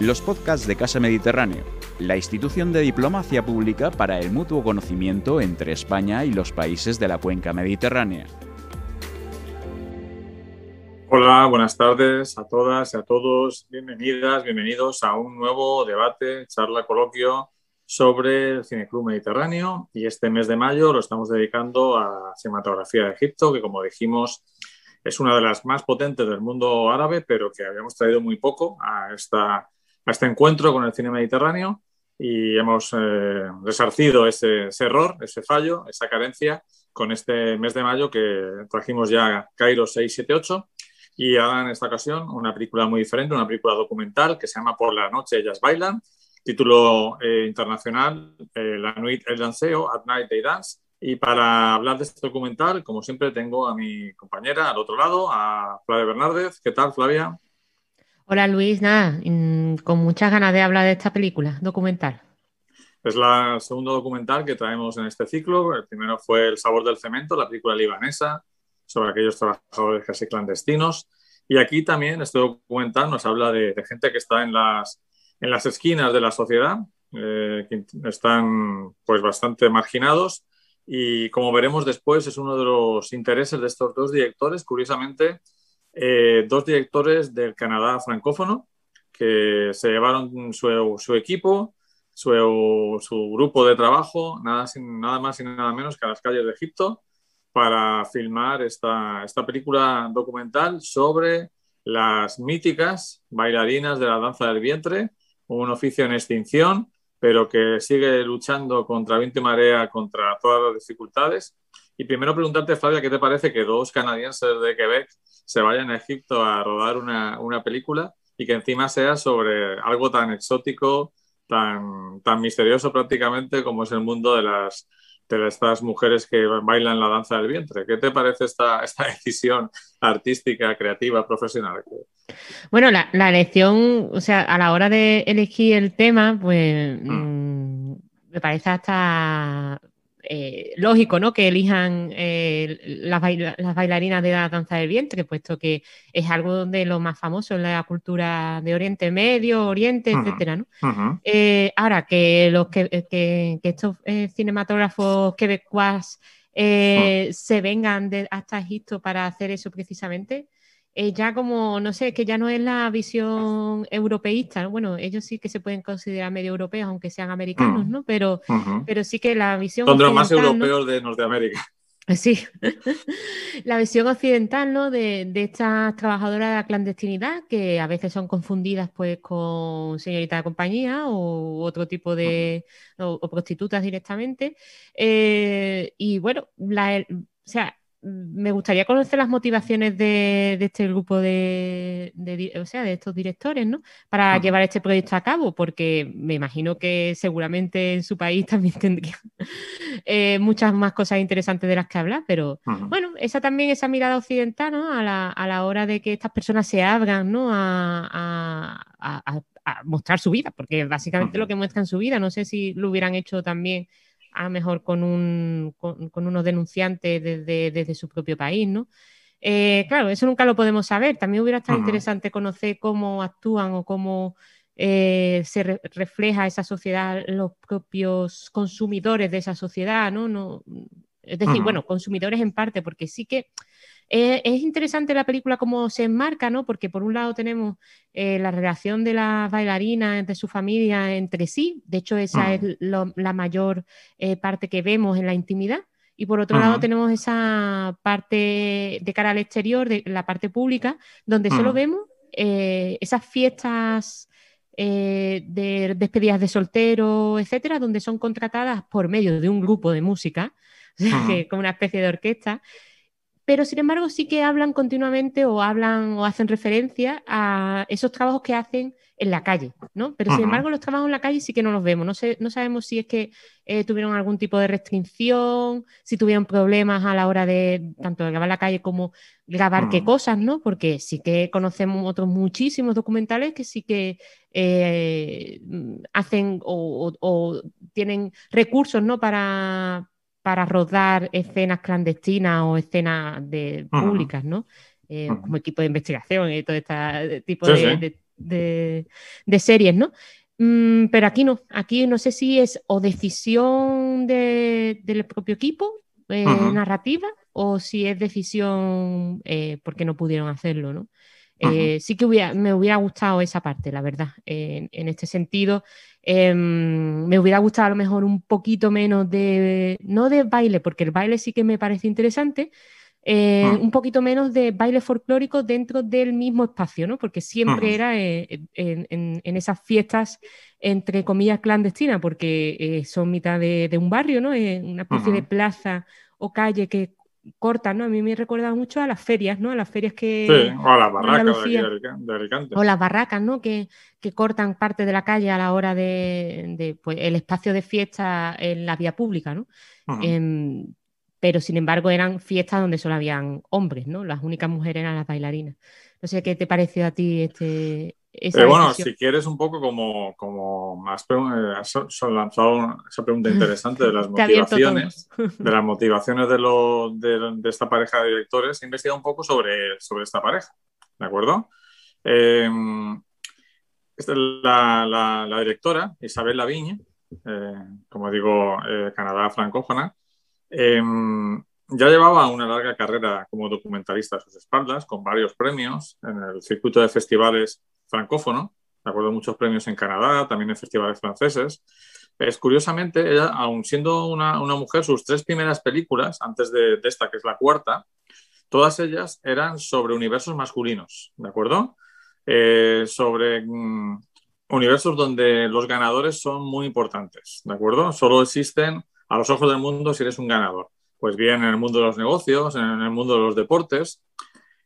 los podcasts de Casa Mediterráneo, la institución de diplomacia pública para el mutuo conocimiento entre España y los países de la cuenca mediterránea. Hola, buenas tardes a todas y a todos. Bienvenidas, bienvenidos a un nuevo debate, charla, coloquio sobre el Cineclub Mediterráneo y este mes de mayo lo estamos dedicando a cinematografía de Egipto, que como dijimos es una de las más potentes del mundo árabe, pero que habíamos traído muy poco a esta a este encuentro con el cine mediterráneo y hemos eh, resarcido ese, error, ese fallo, esa carencia con este mes de mayo que trajimos ya Cairo 678 y ahora en esta ocasión una película muy diferente, una película documental que se llama Por la noche ellas bailan, título eh, internacional eh, La nuit el danseo, At Night They Dance. Y para hablar de este documental, como siempre, tengo a mi compañera al otro lado, a Flavia Bernárdez. ¿Qué tal, Flavia? Hola Luis, nada, con muchas ganas de hablar de esta película documental. Es la segundo documental que traemos en este ciclo. El primero fue El sabor del cemento, la película libanesa sobre aquellos trabajadores casi clandestinos. Y aquí también este documental nos habla de, gente que está en las, en las esquinas de la sociedad, eh, que están pues bastante marginados. Y como veremos después, es uno de los intereses de estos dos directores, curiosamente, eh, dos directores del Canadá francófono que se llevaron su, equipo, su, grupo de trabajo, nada, nada más y nada menos que a las calles de Egipto, para filmar esta, esta película documental sobre las míticas bailarinas de la danza del vientre, un oficio en extinción, pero que sigue luchando contra viento y marea, contra todas las dificultades. Y primero preguntarte, Flavia, ¿qué te parece que dos canadienses de Quebec se vayan a Egipto a rodar una, una película y que encima sea sobre algo tan exótico, tan, tan misterioso prácticamente como es el mundo de las de estas mujeres que bailan la danza del vientre. ¿Qué te parece esta, esta decisión artística, creativa, profesional? Bueno, la, la, elección, o sea, a la hora de elegir el tema, pues mm. Mm, me parece hasta eh, lógico ¿no? que elijan eh, las, bailarinas de la danza del vientre, puesto que es algo de lo más famoso en la cultura de Oriente Medio, Oriente, etcétera. ¿no? Eh, ahora, que, los que, estos cinematógrafos quebecuas se vengan hasta Egipto para hacer eso precisamente, eh, ya como, no sé, que ya no es la visión europeísta, bueno, ellos sí que se pueden considerar medio europeos, aunque sean americanos, mm. ¿no? Pero, pero sí que la visión... Son los más europeos de Norteamérica. Sí, la visión occidental ¿no? de, estas trabajadoras de la clandestinidad que a veces son confundidas pues con señorita de compañía o otro tipo de o, prostitutas directamente eh, y bueno, la, o sea, me gustaría conocer las motivaciones de, este grupo de, o sea, de estos directores, ¿no? Para llevar este proyecto a cabo, porque me imagino que seguramente en su país también tendría eh, muchas más cosas interesantes de las que hablar, pero bueno, esa también, esa mirada occidental, ¿no? A la, hora de que estas personas se abran, ¿no? A, mostrar su vida, porque básicamente lo que muestran su vida, no sé si lo hubieran hecho también a mejor con, un, con, unos denunciantes desde, desde, su propio país, ¿no? Eh, claro, eso nunca lo podemos saber. También hubiera estado interesante conocer cómo actúan o cómo eh, se refleja esa sociedad, los propios consumidores de esa sociedad, ¿no? no es decir, bueno, consumidores en parte, porque sí que eh, es interesante la película cómo se enmarca, ¿no? Porque por un lado tenemos eh, la relación de las bailarinas, de su familia entre sí, de hecho esa es la mayor eh, parte que vemos en la intimidad, y por otro lado tenemos esa parte de cara al exterior, de la parte pública, donde solo vemos esas fiestas de despedidas de soltero, etcétera, donde son contratadas por medio de un grupo de música, como una especie de orquesta, pero sin embargo sí que hablan continuamente o hablan o hacen referencia a esos trabajos que hacen en la calle, ¿no? Pero sin embargo los trabajos en la calle sí que no los vemos, no, sé, no sabemos si es que eh, tuvieron algún tipo de restricción, si tuvieron problemas a la hora de tanto de grabar la calle como grabar qué cosas, ¿no? Porque sí que conocemos otros muchísimos documentales que sí que eh, hacen o, o, tienen recursos, ¿no? Para, para rodar escenas clandestinas o escenas de, públicas, ¿no? Eh, como equipo de investigación y todo este tipo de, de, series, ¿no? Mm, pero aquí no, aquí no sé si es o decisión del propio equipo eh, narrativa o si es decisión eh, porque no pudieron hacerlo, ¿no? Eh, sí que me hubiera gustado esa parte, la verdad. en este sentido, em, me hubiera gustado a lo mejor un poquito menos de, no de baile, porque el baile sí que me parece interesante, eh, ah. un poquito menos de baile folclórico dentro del mismo espacio, ¿no? Porque siempre era eh, en, esas fiestas, entre comillas, clandestinas, porque eh, son mitad de, un barrio, ¿no? una especie de plaza o calle que corta, ¿no? A mí me recuerda mucho a las ferias, ¿no? A las ferias que... Sí, o a las barracas de, Alicante. O las barracas, ¿no? Que, cortan parte de la calle a la hora de, pues, el espacio de fiesta en la vía pública, ¿no? pero sin embargo eran fiestas donde solo habían hombres, ¿no? Las únicas mujeres eran las bailarinas. No sé qué te pareció a ti este. Esa bueno, si quieres un poco como, como has, lanzado esa pregunta interesante de las motivaciones, de las motivaciones de, lo, de, esta pareja de directores, he investigado un poco sobre, sobre esta pareja, ¿de acuerdo? Em, esta es la, la, directora, Isabel Lavigne, eh, como digo, eh, Canadá francófona, Em, ya llevaba una larga carrera como documentalista a sus espaldas, con varios premios en el circuito de festivales francófono. De muchos premios en Canadá, también en festivales franceses. Es curiosamente, ella, aun siendo una, mujer, sus tres primeras películas, antes de, esta, que es la cuarta, todas ellas eran sobre universos masculinos, ¿de acuerdo? Eh, sobre mm, universos donde los ganadores son muy importantes, ¿de acuerdo? Solo existen a los ojos del mundo si eres un ganador. Pues bien, en el mundo de los negocios, en el mundo de los deportes,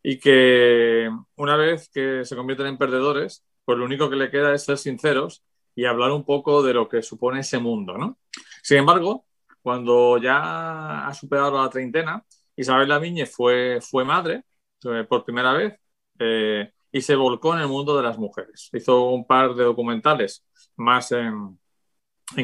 y que una vez que se convierten en perdedores, pues lo único que le queda es ser sinceros y hablar un poco de lo que supone ese mundo, ¿no? Sin embargo, cuando ya ha superado la treintena, Isabel Laviñe fue, fue madre eh, por primera vez eh, y se volcó en el mundo de las mujeres. Hizo un par de documentales más en,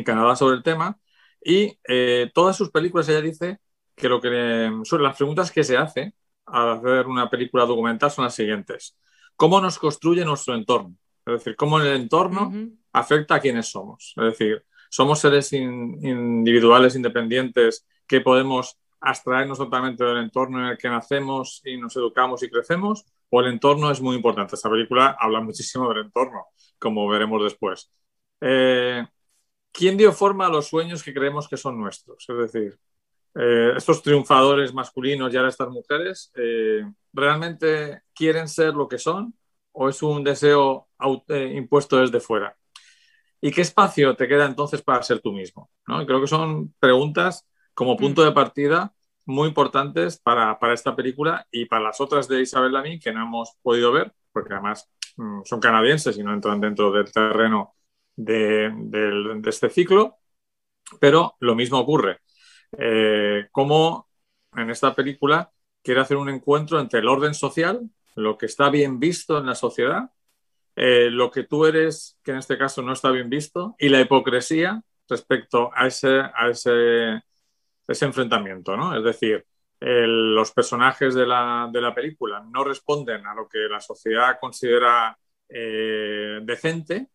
Canadá sobre el tema y eh, todas sus películas ella dice que lo que son las preguntas que se hace al hacer una película documental son las siguientes. ¿Cómo nos construye nuestro entorno? Es decir, cómo el entorno afecta a quienes somos. Es decir, somos seres individuales, independientes, que podemos abstraernos totalmente del entorno en el que nacemos y nos educamos y crecemos, o el entorno es muy importante. Esta película habla muchísimo del entorno, como veremos después. Eh, ¿quién dio forma a los sueños que creemos que son nuestros? Es decir, eh, estos triunfadores masculinos y ahora estas mujeres, eh, ¿realmente quieren ser lo que son o es un deseo eh, impuesto desde fuera? ¿Y qué espacio te queda entonces para ser tú mismo? creo que son preguntas como punto de partida muy importantes para, esta película y para las otras de Isabel Lamí que no hemos podido ver, porque además mm, son canadienses y no entran dentro del terreno de, este ciclo, pero lo mismo ocurre. Eh, como en esta película quiere hacer un encuentro entre el orden social, lo que está bien visto en la sociedad, eh, lo que tú eres, que en este caso no está bien visto, y la hipocresía respecto a ese, a ese enfrentamiento. ¿no? Es decir, los personajes de la, de la, película no responden a lo que la sociedad considera eh, decente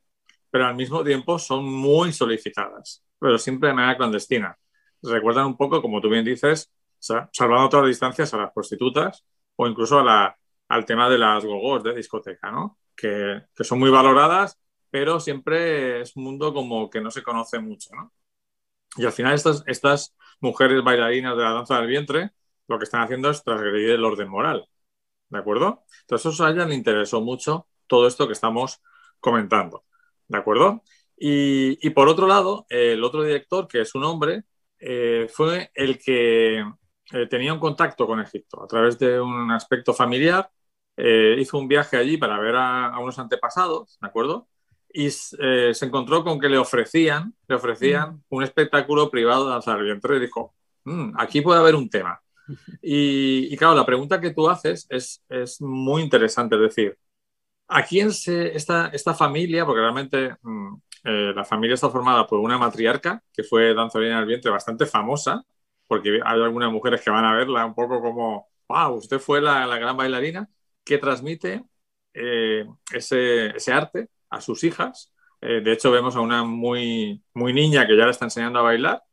pero al mismo tiempo son muy solicitadas, pero siempre de manera clandestina. Recuerdan un poco, como tú bien dices, salvando todas las distancias a las prostitutas o incluso a la, al tema de las gogos de discoteca, ¿no? Que, son muy valoradas, pero siempre es un mundo como que no se conoce mucho, ¿no? Y al final estas, mujeres bailarinas de la danza del vientre lo que están haciendo es transgredir el orden moral, ¿de acuerdo? Entonces a ella le interesó mucho todo esto que estamos comentando. ¿De acuerdo? Y, por otro lado, el otro director, que es un hombre, eh, fue el que eh, tenía un contacto con Egipto a través de un aspecto familiar. Eh, hizo un viaje allí para ver a, unos antepasados, ¿de acuerdo? Y se encontró con que le ofrecían, le ofrecían mm. un espectáculo privado de danzar vientre y dijo, mm, aquí puede haber un tema. Y, claro, la pregunta que tú haces es, es muy interesante, es decir, ¿A quién se, esta, esta familia, porque realmente mm, eh, la familia está formada por una matriarca, que fue danzarina del vientre bastante famosa, porque hay algunas mujeres que van a verla un poco como, wow, usted fue la, gran bailarina, que transmite eh, ese, arte a sus hijas. Eh, de hecho, vemos a una muy, muy niña que ya le está enseñando a bailar.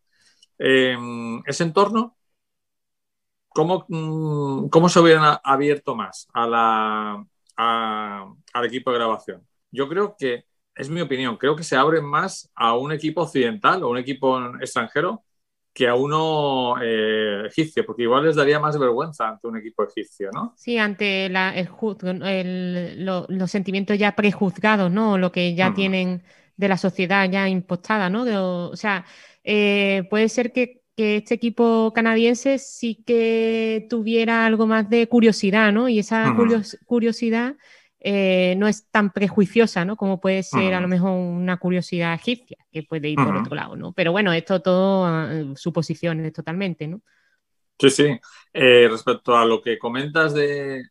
ese entorno, ¿cómo, mm, ¿cómo, se hubieran abierto más la, al equipo de grabación? Yo creo que, es mi opinión, creo que se abren más a un equipo occidental o un equipo extranjero que a uno eh, egipcio, porque igual les daría más vergüenza ante un equipo egipcio, ¿no? Sí, ante el, los sentimientos ya prejuzgados, ¿no? Lo que ya tienen de la sociedad ya impostada, ¿no? o sea, eh, puede ser que, este equipo canadiense sí que tuviera algo más de curiosidad, ¿no? Y esa curiosidad eh, no es tan prejuiciosa, ¿no? Como puede ser a lo mejor una curiosidad egipcia, que puede ir por otro lado, ¿no? Pero bueno, esto todo uh, suposiciones totalmente, ¿no? Sí, sí. Eh, respecto a lo que comentas de,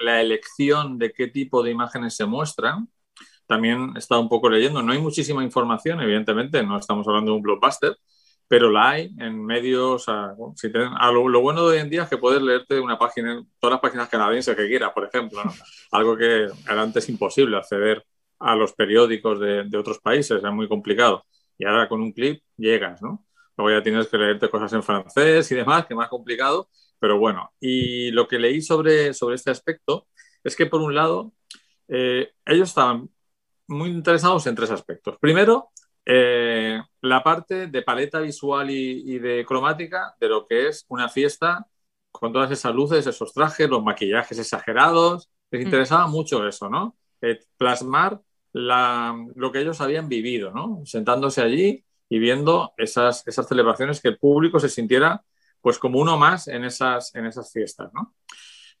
la elección de qué tipo de imágenes se muestran, también he estado un poco leyendo. No hay muchísima información, evidentemente, no estamos hablando de un blockbuster, pero la hay en medios. lo, bueno de hoy en día es que puedes leerte una página, todas las páginas canadienses que quieras, por ejemplo, algo que antes es imposible acceder a los periódicos de, otros países, es muy complicado. Y ahora con un clip llegas, ¿no? Luego ya tienes que leerte cosas en francés y demás, que es más complicado, pero bueno. Y lo que leí sobre, sobre este aspecto es que, por un lado, eh, ellos estaban muy interesados en tres aspectos. Primero, eh, la parte de paleta visual y, de cromática de lo que es una fiesta con todas esas luces, esos trajes, los maquillajes exagerados. Les mm. interesaba mucho eso, ¿no? Eh, plasmar lo que ellos habían vivido, ¿no? Sentándose allí y viendo esas, esas celebraciones, que el público se sintiera pues como uno más en esas, en esas fiestas, ¿no?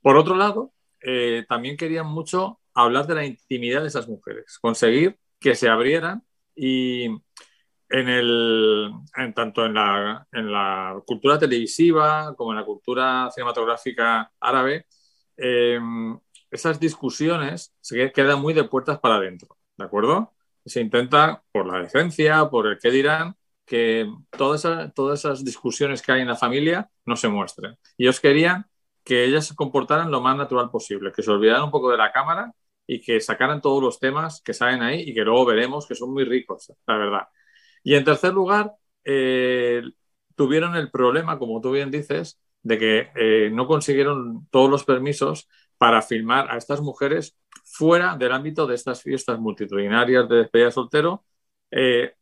Por otro lado, eh, también querían mucho hablar de la intimidad de esas mujeres, conseguir que se abrieran y en el, en, tanto en la, en la, cultura televisiva como en la cultura cinematográfica árabe, em, esas discusiones se quedan muy de puertas para adentro, ¿de acuerdo? Se intenta, por la decencia, por el qué dirán, que todas esas, todas esas discusiones que hay en la familia no se muestren. Y ellos querían que ellas se comportaran lo más natural posible, que se olvidaran un poco de la cámara y que sacaran todos los temas que salen ahí y que luego veremos que son muy ricos, la verdad. Y en tercer lugar, eh, tuvieron el problema, como tú bien dices, de que eh, no consiguieron todos los permisos para filmar a estas mujeres fuera del ámbito de estas fiestas multitudinarias de despedida soltero eh,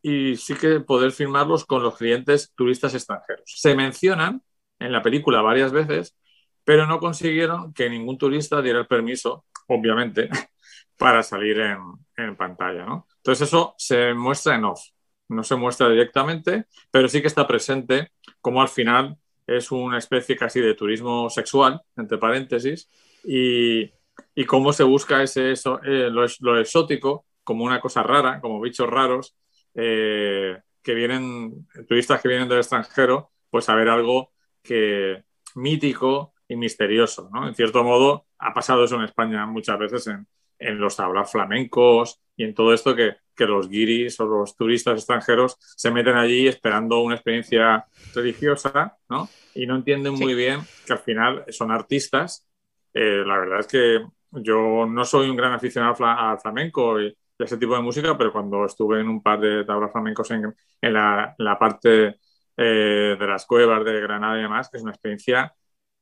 y sí que poder filmarlos con los clientes turistas extranjeros. Se mencionan en la película varias veces, pero no consiguieron que ningún turista diera el permiso obviamente, para salir en, pantalla. ¿no? Entonces eso se muestra en off, no se muestra directamente, pero sí que está presente como al final es una especie casi de turismo sexual, entre paréntesis, y, y cómo se busca ese, eso, eh, lo, exótico como una cosa rara, como bichos raros, eh, que vienen, turistas que vienen del extranjero, pues a ver algo que mítico y misterioso, ¿no? En cierto modo, ha pasado eso en España muchas veces en, en los tablas flamencos y en todo esto que, que, los guiris o los turistas extranjeros se meten allí esperando una experiencia religiosa, ¿no? Y no entienden muy bien que al final son artistas. Eh, la verdad es que yo no soy un gran aficionado al flamenco y, ese tipo de música, pero cuando estuve en un par de tablas flamencos en, en la, la, parte eh, de las cuevas de Granada y demás, que es una experiencia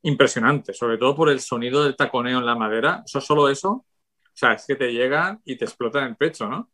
impresionante, sobre todo por el sonido del taconeo en la madera. Eso solo eso, o sea, es que te llegan y te explotan el pecho, ¿no?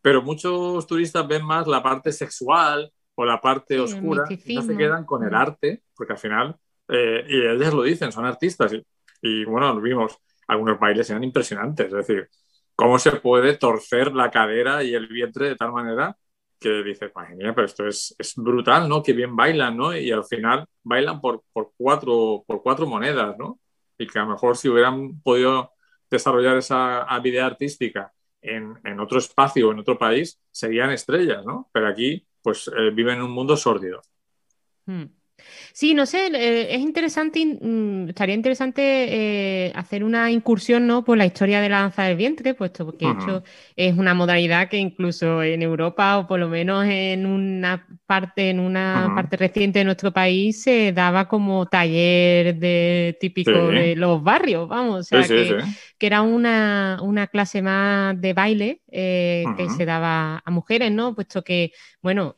Pero muchos turistas ven más la parte sexual o la parte oscura y no se quedan con el arte, porque al final, eh, y ellas lo dicen, son artistas. Y, y bueno, vimos, algunos bailes eran impresionantes, es decir, cómo se puede torcer la cadera y el vientre de tal manera que dices, madre pero esto es, es, brutal, ¿no? Que bien bailan, ¿no? Y al final bailan por, por, cuatro, por cuatro monedas, ¿no? Y que a lo mejor si hubieran podido desarrollar esa habilidad artística en, en otro espacio, en otro país, serían estrellas, ¿no? Pero aquí, pues, eh, viven en un mundo sórdido. Hmm. Sí, no sé, eh, es interesante, mm, estaría interesante eh, hacer una incursión ¿no? por la historia de la danza del vientre, puesto que esto es una modalidad que incluso en Europa o por lo menos en una parte, en una parte reciente de nuestro país se daba como taller de típico de los barrios, vamos, o sea que, era una, clase más de baile eh, que se daba a mujeres, ¿no? Puesto que, bueno,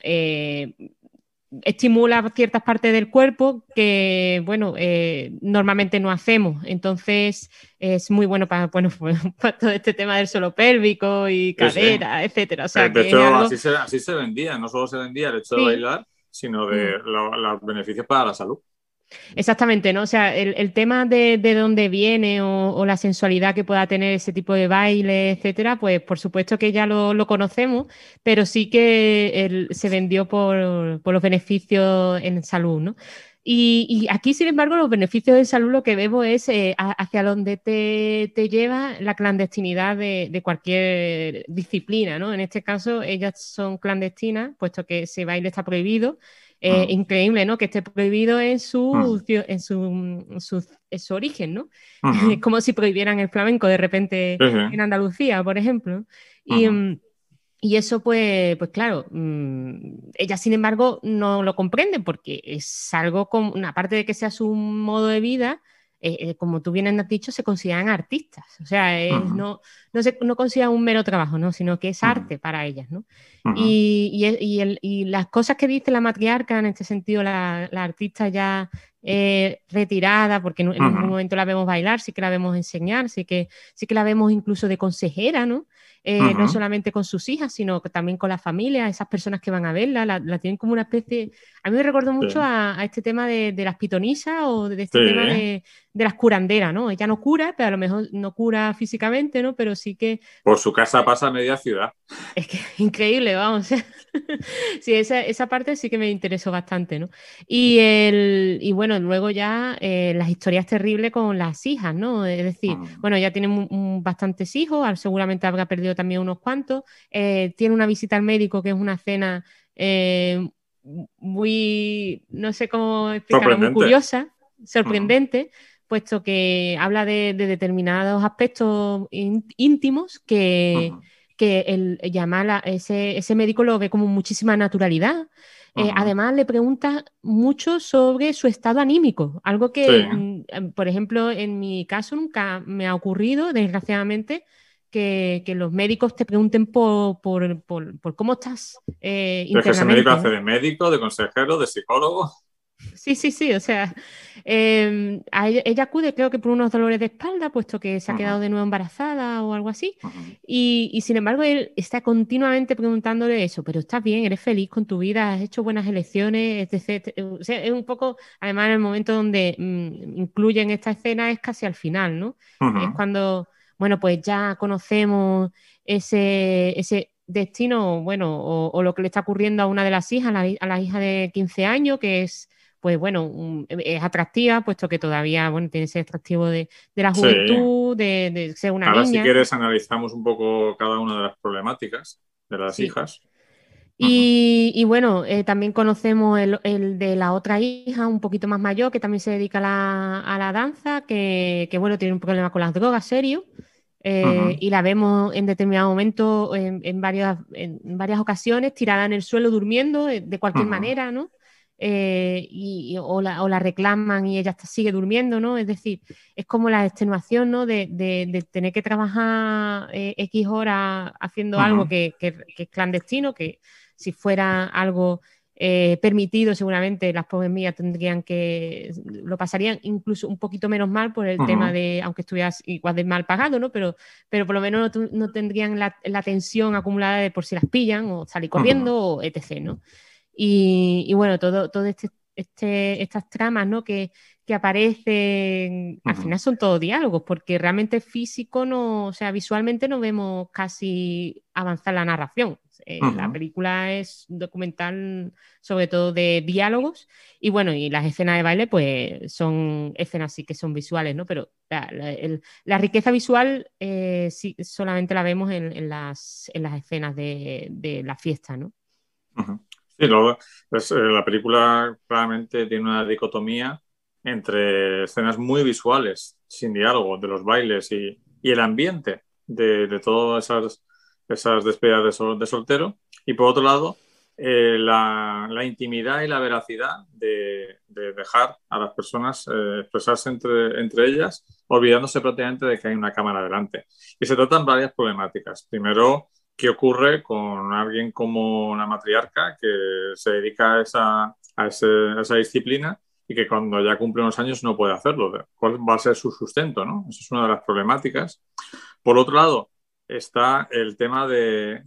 estimula ciertas partes del cuerpo que, bueno, eh, normalmente no hacemos. Entonces, es muy bueno para, bueno, para todo este tema del suelo pélvico y cadera, etcétera. O sea, de hecho, así, se, así, se, vendía, no solo se vendía el hecho de bailar, sino de mm. los beneficios para la salud. Exactamente, ¿no? O sea, el, tema de, dónde viene o, la sensualidad que pueda tener ese tipo de baile, etcétera, pues por supuesto que ya lo, conocemos, pero sí que se vendió por, los beneficios en salud, ¿no? Y, aquí, sin embargo, los beneficios de salud lo que vemos es eh, hacia dónde te, lleva la clandestinidad de, de, cualquier disciplina, ¿no? En este caso, ellas son clandestinas, puesto que ese baile está prohibido, eh, increíble, ¿no? Que esté prohibido en su, en su, origen, ¿no? Es como si prohibieran el flamenco de repente en Andalucía, por ejemplo. Y, mm, y eso, pues, pues claro, mm, ellas, sin embargo, no lo comprenden porque es algo como, aparte de que sea su modo de vida, eh, eh, como tú bien has dicho, se consideran artistas. O sea, no, no, se, no consideran un mero trabajo, ¿no? sino que es arte para ellas. ¿no? y, y, y, las cosas que dice la matriarca, en este sentido, la, la artista ya eh, retirada, porque en, un momento la vemos bailar, sí que la vemos enseñar, sí que, sí que la vemos incluso de consejera, ¿no? Eh, no solamente con sus hijas, sino también con la familia, esas personas que van a verla, la, tienen como una especie... A mí me recuerdo mucho a, este tema de, las pitonisas o de este tema de, las curanderas, ¿no? Ella no cura, pero a lo mejor no cura físicamente, ¿no? Pero sí que... Por su casa pasa media ciudad. Es que es increíble, vamos. sí, esa, esa, parte sí que me interesó bastante, ¿no? Y, el, y bueno, luego ya eh, las historias terribles con las hijas, ¿no? Es decir, ah. bueno, ya tienen bastantes hijos, seguramente habrá perdido también unos cuantos. Eh, tiene una visita al médico que es una cena eh, muy, no sé cómo explicarlo, muy curiosa, sorprendente, puesto que habla de, determinados aspectos íntimos que, que el, llama ese, ese médico lo ve como muchísima naturalidad. Eh, además, le pregunta mucho sobre su estado anímico, algo que, mm, por ejemplo, en mi caso nunca me ha ocurrido, desgraciadamente, que, los médicos te pregunten por, cómo estás. Eh, que ese médico hace de médico, de consejero, de psicólogo. Sí, sí, sí, o sea, em, ella, acude creo que por unos dolores de espalda, puesto que se ha quedado de nuevo embarazada o algo así, y, sin embargo él está continuamente preguntándole eso, pero estás bien, eres feliz con tu vida, has hecho buenas elecciones, etc. O sea, es un poco, además en el momento donde mm, incluyen esta escena es casi al final, ¿no? Es cuando bueno, pues ya conocemos ese, ese destino, bueno, o, lo que le está ocurriendo a una de las hijas, a la, hija de 15 años, que es, pues bueno, es atractiva, puesto que todavía, bueno, tiene ese atractivo de, la juventud, de, ser una Ahora, niña. si quieres, analizamos un poco cada una de las problemáticas de las hijas. Y, bueno, eh, también conocemos el, de la otra hija, un poquito más mayor, que también se dedica a la, danza, que, bueno, tiene un problema con las drogas serio. Eh, y la vemos en determinado momento, en, varias, en varias ocasiones, tirada en el suelo durmiendo eh, de, cualquier manera, ¿no? Y, o, la, reclaman y ella sigue durmiendo, ¿no? Es decir, es como la extenuación, ¿no? De, tener que trabajar X horas haciendo algo que, que, es clandestino, que si fuera algo eh, permitido, seguramente las pobres mías tendrían que, lo pasarían incluso un poquito menos mal por el tema de, aunque estuvieras igual de mal pagado, ¿no? Pero, pero por lo menos no, tendrían la, tensión acumulada de por si las pillan o salir corriendo o etc., ¿no? Y, bueno, todo, todo este, este, estas tramas, ¿no? Que, que aparecen, al final son todos diálogos, porque realmente físico no, o sea, visualmente no vemos casi avanzar la narración. Eh, la película es un documental sobre todo de diálogos y bueno, y las escenas de baile pues son escenas sí que son visuales, ¿no? Pero la, riqueza visual eh, sí, solamente la vemos en, las, en las escenas de, la fiesta, ¿no? Sí, pues, eh, la película claramente tiene una dicotomía entre escenas muy visuales, sin diálogo, de los bailes y, el ambiente de, todas esas, esas despedidas de, soltero. Y por otro lado, eh, la, intimidad y la veracidad de, dejar a las personas eh, expresarse entre, entre ellas, olvidándose prácticamente de que hay una cámara delante. Y se tratan varias problemáticas. Primero, ¿qué ocurre con alguien como una matriarca que se dedica a esa, a, esa disciplina y que cuando ya cumple unos años no puede hacerlo? ¿Cuál va a ser su sustento? ¿no? Esa es una de las problemáticas. Por otro lado, está el tema de,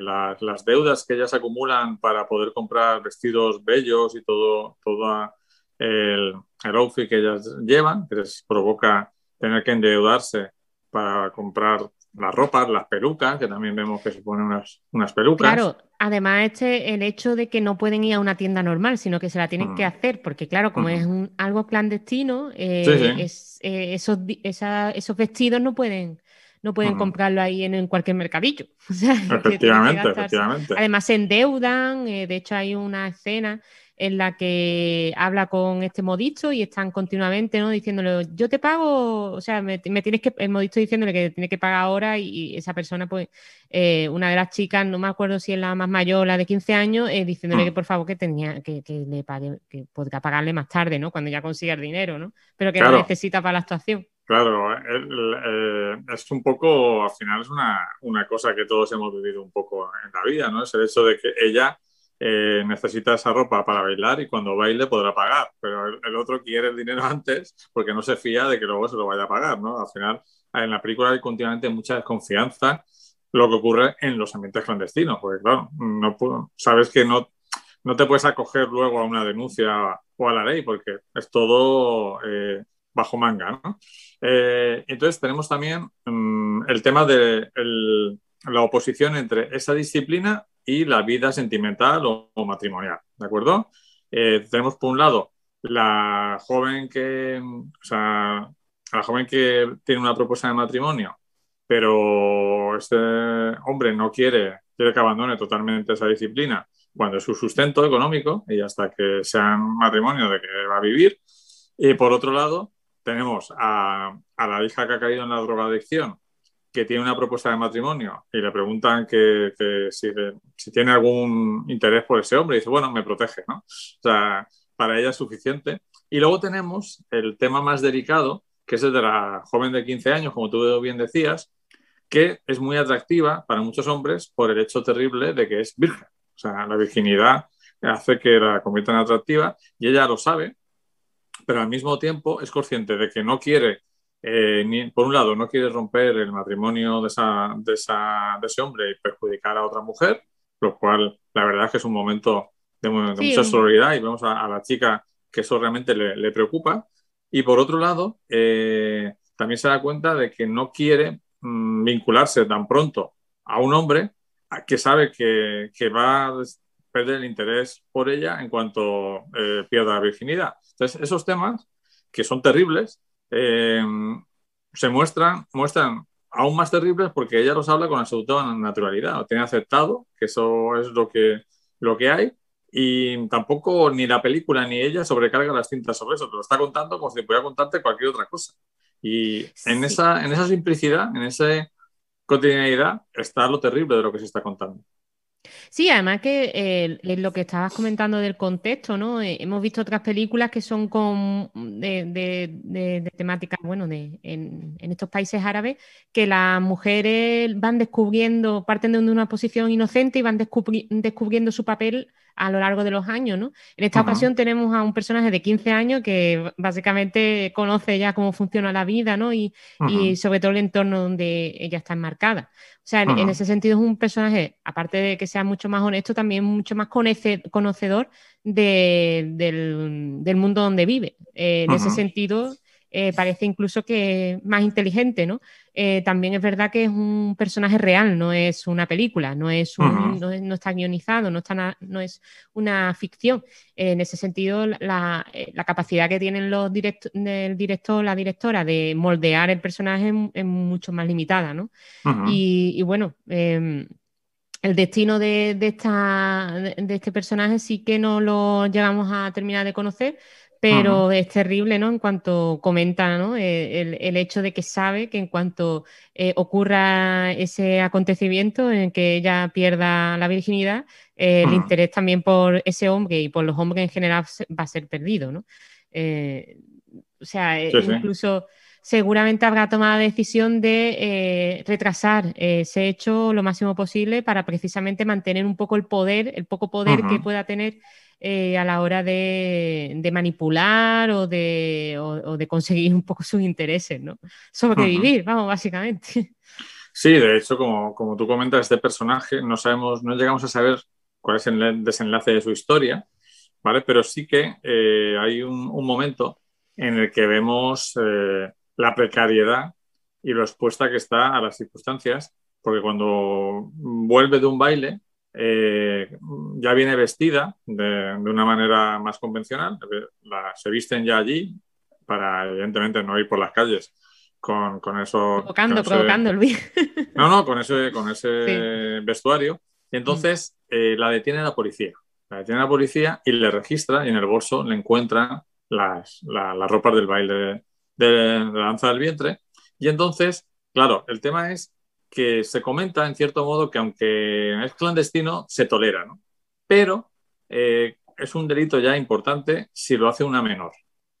las, deudas que ellas acumulan para poder comprar vestidos bellos y todo, todo el, el outfit que ellas llevan, que les provoca tener que endeudarse para comprar las ropas, las pelucas, que también vemos que se ponen unas, unas pelucas. Claro, además este, el hecho de que no pueden ir a una tienda normal, sino que se la tienen que mm. hacer, porque claro, como es algo clandestino, eh, Es, eh, esos, esos vestidos no pueden no pueden comprarlo ahí en, cualquier mercadillo. efectivamente, efectivamente. Además se endeudan, eh, de hecho hay una escena en la que habla con este modisto y están continuamente ¿no? diciéndole, yo te pago, o sea, me, tienes que, el modisto diciéndole que tiene que pagar ahora y, esa persona, pues, eh, una de las chicas, no me acuerdo si es la más mayor, la de 15 años, eh, diciéndole que mm. por favor que tenía, que, le pague, que podrá pagarle más tarde, ¿no? Cuando ya consiga el dinero, ¿no? Pero que lo necesita para la actuación. Claro, eh, es un poco, al final es una, una cosa que todos hemos vivido un poco en la vida, ¿no? Es el hecho de que ella eh, necesita esa ropa para bailar y cuando baile podrá pagar, pero el, otro quiere el dinero antes porque no se fía de que luego se lo vaya a pagar, ¿no? Al final, en la película hay continuamente mucha desconfianza, lo que ocurre en los ambientes clandestinos, porque claro, no sabes que no, no te puedes acoger luego a una denuncia o a la ley porque es todo eh, bajo manga, ¿no? Eh, entonces tenemos también mm, el tema de la oposición entre esa disciplina y la vida sentimental o, matrimonial, ¿de acuerdo? Eh, tenemos por un lado la joven que, o sea, la joven que tiene una propuesta de matrimonio, pero este hombre no quiere, quiere que abandone totalmente esa disciplina cuando es su sustento económico y hasta que sea un matrimonio de que va a vivir. Y por otro lado, tenemos a, a la hija que ha caído en la drogadicción que tiene una propuesta de matrimonio y le preguntan que, si, tiene algún interés por ese hombre, y dice, bueno, me protege, ¿no? O sea, para ella es suficiente. Y luego tenemos el tema más delicado, que es el de la joven de 15 años, como tú bien decías, que es muy atractiva para muchos hombres por el hecho terrible de que es virgen. O sea, la virginidad hace que la conviertan atractiva y ella lo sabe, pero al mismo tiempo es consciente de que no quiere eh, por un lado, no quiere romper el matrimonio de, esa, de, esa, de, ese hombre y perjudicar a otra mujer, lo cual la verdad es que es un momento de, mucha solidaridad y vemos a, la chica que eso realmente le, preocupa. Y por otro lado, eh, también se da cuenta de que no quiere mm, vincularse tan pronto a un hombre que sabe que, que, va a perder el interés por ella en cuanto eh, pierda la virginidad. Entonces, esos temas que son terribles, eh, se muestran, muestran aún más terribles porque ella los habla con absoluta naturalidad. Tiene aceptado que eso es lo que, lo que hay y tampoco ni la película ni ella sobrecarga las cintas sobre eso. Te lo está contando como si pudiera contarte cualquier otra cosa. Y en, esa, en esa simplicidad, en esa cotidianidad, está lo terrible de lo que se está contando. Sí, además que eh, lo que estabas comentando del contexto, ¿no? Eh, hemos visto otras películas que son con de, de, temática, bueno, de, en, estos países árabes, que las mujeres van descubriendo, parten de una posición inocente y van descubriendo su papel a lo largo de los años, ¿no? En esta ocasión tenemos a un personaje de 15 años que básicamente conoce ya cómo funciona la vida, ¿no? Y, y sobre todo el entorno donde ella está enmarcada. O sea, en, ese sentido es un personaje, aparte de que sea mucho más honesto, también mucho más conocedor del, mundo donde vive. Eh, en ese sentido, eh, parece incluso que más inteligente, ¿no? Eh, también es verdad que es un personaje real, no es una película, no, es no, está guionizado, no, está no es una ficción. en ese sentido, la, capacidad que tienen los el director, la directora de moldear el personaje es, mucho más limitada, ¿no? y, bueno, em, el destino de, esta, de este personaje sí que no lo llegamos a terminar de conocer, pero es terrible, ¿no? En cuanto comenta, ¿no? Eh, el, hecho de que sabe que en cuanto eh, ocurra ese acontecimiento en que ella pierda la virginidad, eh, el interés también por ese hombre y por los hombres en general va a ser perdido, ¿no? o sea, incluso seguramente habrá tomado la decisión de retrasar ese hecho lo máximo posible para precisamente mantener un poco el poder, el poco poder que pueda tener eh, a la hora de, manipular o de, de, conseguir un poco sus intereses, ¿no? Sobrevivir, vamos, básicamente. Sí, de hecho, como, como tú comentas, este personaje no sabemos, no llegamos a saber cuál es el desenlace de su historia, ¿vale? Pero sí que eh, hay un, momento en el que vemos eh, la precariedad y lo expuesta que está a las circunstancias, porque cuando vuelve de un baile, eh, ya viene vestida de, una manera más convencional, se visten ya allí para evidentemente no ir por las calles con, con eso. Provocando, provocando el No, no, con ese, con ese vestuario. Y entonces eh, la detiene la policía. La detiene la policía y le registra y en el bolso le encuentran las, las ropas del baile de la danza del vientre. Y entonces, claro, el tema es que se comenta, en cierto modo, que aunque es clandestino, se tolera, ¿no? Pero eh, es un delito ya importante si lo hace una menor,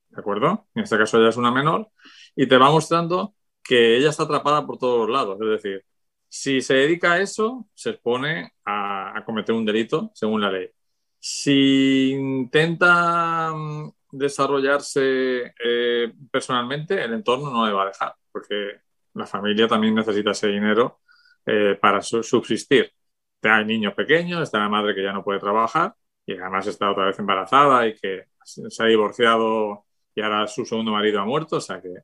¿de acuerdo? En este caso ella es una menor y te va mostrando que ella está atrapada por todos lados. Es decir, si se dedica a eso, se expone a, cometer un delito según la ley. Si intenta mm, desarrollarse eh, personalmente, el entorno no le va a dejar, porque la familia también necesita ese dinero eh, para subsistir. Hay niños pequeños, está la madre que ya no puede trabajar y además está otra vez embarazada y que se ha divorciado y ahora su segundo marido ha muerto, o sea que,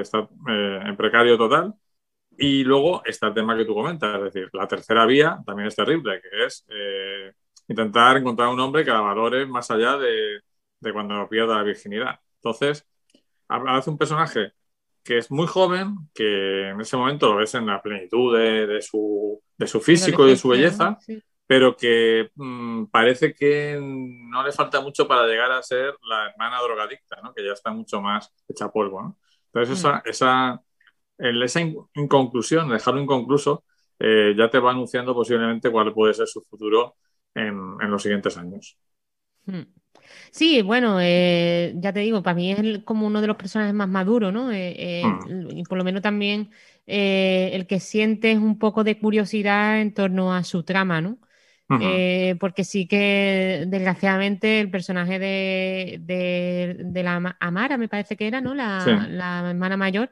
está eh, en precario total. Y luego está el tema que tú comentas, es decir, la tercera vía también es terrible, que es eh, intentar encontrar un hombre que la valore más allá de, de cuando pierda la virginidad. Entonces, hace un personaje que es muy joven, que en ese momento lo ves en la plenitud de, su, de su, físico y de su belleza, pero que mm, parece que no le falta mucho para llegar a ser la hermana drogadicta, ¿no? que ya está mucho más hecha polvo. ¿no? Entonces, esa, mm. esa, esa inconclusión, dejarlo inconcluso, eh, ya te va anunciando posiblemente cuál puede ser su futuro en, en los siguientes años. Mm. Sí, bueno, eh, ya te digo, para mí es como uno de los personajes más maduros, ¿no? Eh, eh, mm. Y por lo menos también el que siente un poco de curiosidad en torno a su trama, ¿no? porque sí que desgraciadamente el personaje de, la Amara, me parece que era, ¿no? La, hermana mayor,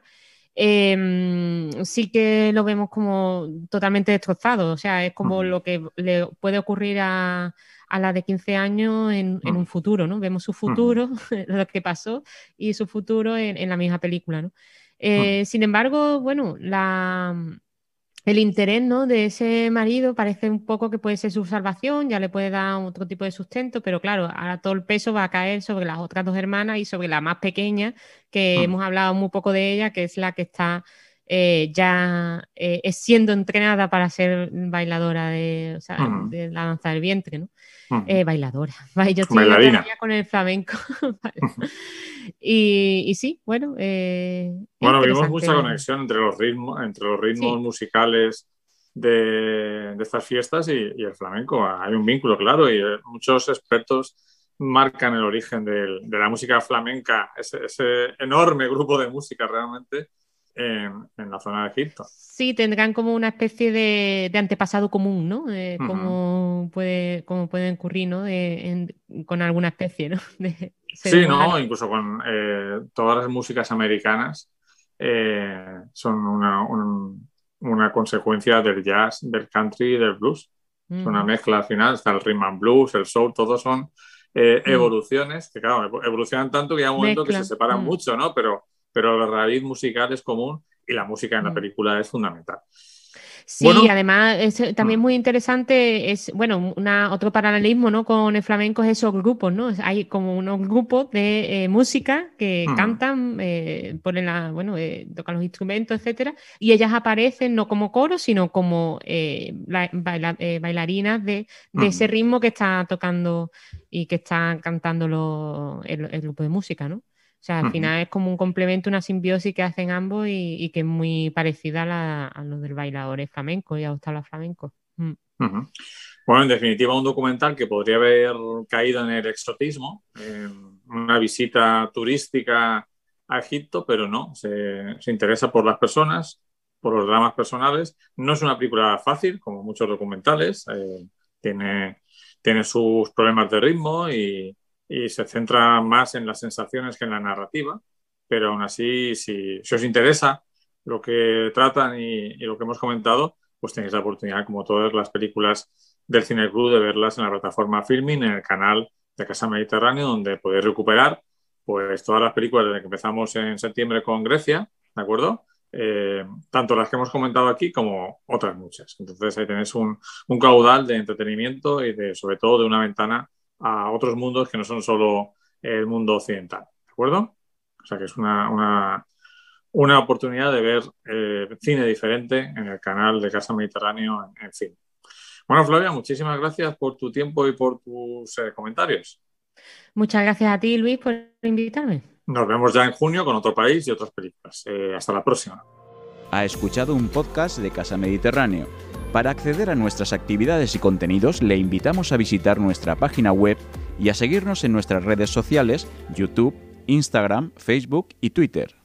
em, sí que lo vemos como totalmente destrozado. O sea, es como lo que le puede ocurrir a, a la de 15 años en, mm. un futuro, ¿no? Vemos su futuro, lo que pasó, y su futuro en, la misma película, ¿no? Eh, mm. Sin embargo, bueno, la, el interés ¿no? de ese marido parece un poco que puede ser su salvación, ya le puede dar otro tipo de sustento, pero claro, ahora todo el peso va a caer sobre las otras dos hermanas y sobre la más pequeña, que mm. hemos hablado muy poco de ella, que es la que está eh, ya eh, es siendo entrenada para ser bailadora de, la danza del vientre, ¿no? Eh, bailadora. Yo estoy Bailarina. con el flamenco. y, sí, bueno. bueno, vimos mucha conexión entre los ritmos, entre los ritmos musicales de, estas fiestas y, el flamenco. Hay un vínculo, claro, y muchos expertos marcan el origen de la música flamenca, ese, ese enorme grupo de música realmente en, la zona de Egipto. Sí, tendrán como una especie de, antepasado común, ¿no? como, puede, como pueden ocurrir, ¿no? con alguna especie, ¿no? sí, ¿no? Incluso con eh, todas las músicas americanas eh, son una, una, consecuencia del jazz, del country y del blues. Es una mezcla al final, está el rhythm and blues, el soul, todos son eh, evoluciones que, claro, evolucionan tanto que hay un momento que se separan mucho, ¿no? Pero pero la raíz musical es común y la música en la mm. película es fundamental. Sí, además es también mm. muy interesante, es, bueno, una, otro paralelismo, ¿no? Con el flamenco es esos grupos, ¿no? Hay como unos grupos de eh, música que mm. cantan, eh, ponen la, bueno, eh, tocan los instrumentos, etcétera, y ellas aparecen no como coro, sino como bailarinas de, ese ritmo que está tocando y que está cantando el grupo de música, ¿no? O sea, al final es como un complemento, una simbiosis que hacen ambos y, que es muy parecida a, a lo del bailador flamenco y a los flamencos. Mm. Bueno, en definitiva, un documental que podría haber caído en el exotismo, una visita turística a Egipto, pero no, se, interesa por las personas, por los dramas personales. No es una película fácil, como muchos documentales, eh, tiene, tiene sus problemas de ritmo y, y se centra más en las sensaciones que en la narrativa, pero aún así, si, os interesa lo que tratan y, lo que hemos comentado, pues tenéis la oportunidad, como todas las películas del Cine Club, de verlas en la plataforma Filming, en el canal de Casa Mediterráneo, donde podéis recuperar pues todas las películas desde que empezamos en septiembre con Grecia, ¿de acuerdo? Eh, tanto las que hemos comentado aquí como otras muchas. Entonces ahí tenéis un, un caudal de entretenimiento y de, sobre todo de una ventana a otros mundos que no son solo el mundo occidental. ¿De acuerdo? O sea que es una, una, oportunidad de ver eh, cine diferente en el canal de Casa Mediterráneo en, fin. Bueno, Flavia, muchísimas gracias por tu tiempo y por tus eh, comentarios. Muchas gracias a ti, Luis, por invitarme. Nos vemos ya en junio con otro país y otras películas. Eh, hasta la próxima. Ha escuchado un podcast de Casa Mediterráneo para acceder a nuestras actividades y contenidos le invitamos a visitar nuestra página web y a seguirnos en nuestras redes sociales, YouTube, Instagram, Facebook y Twitter.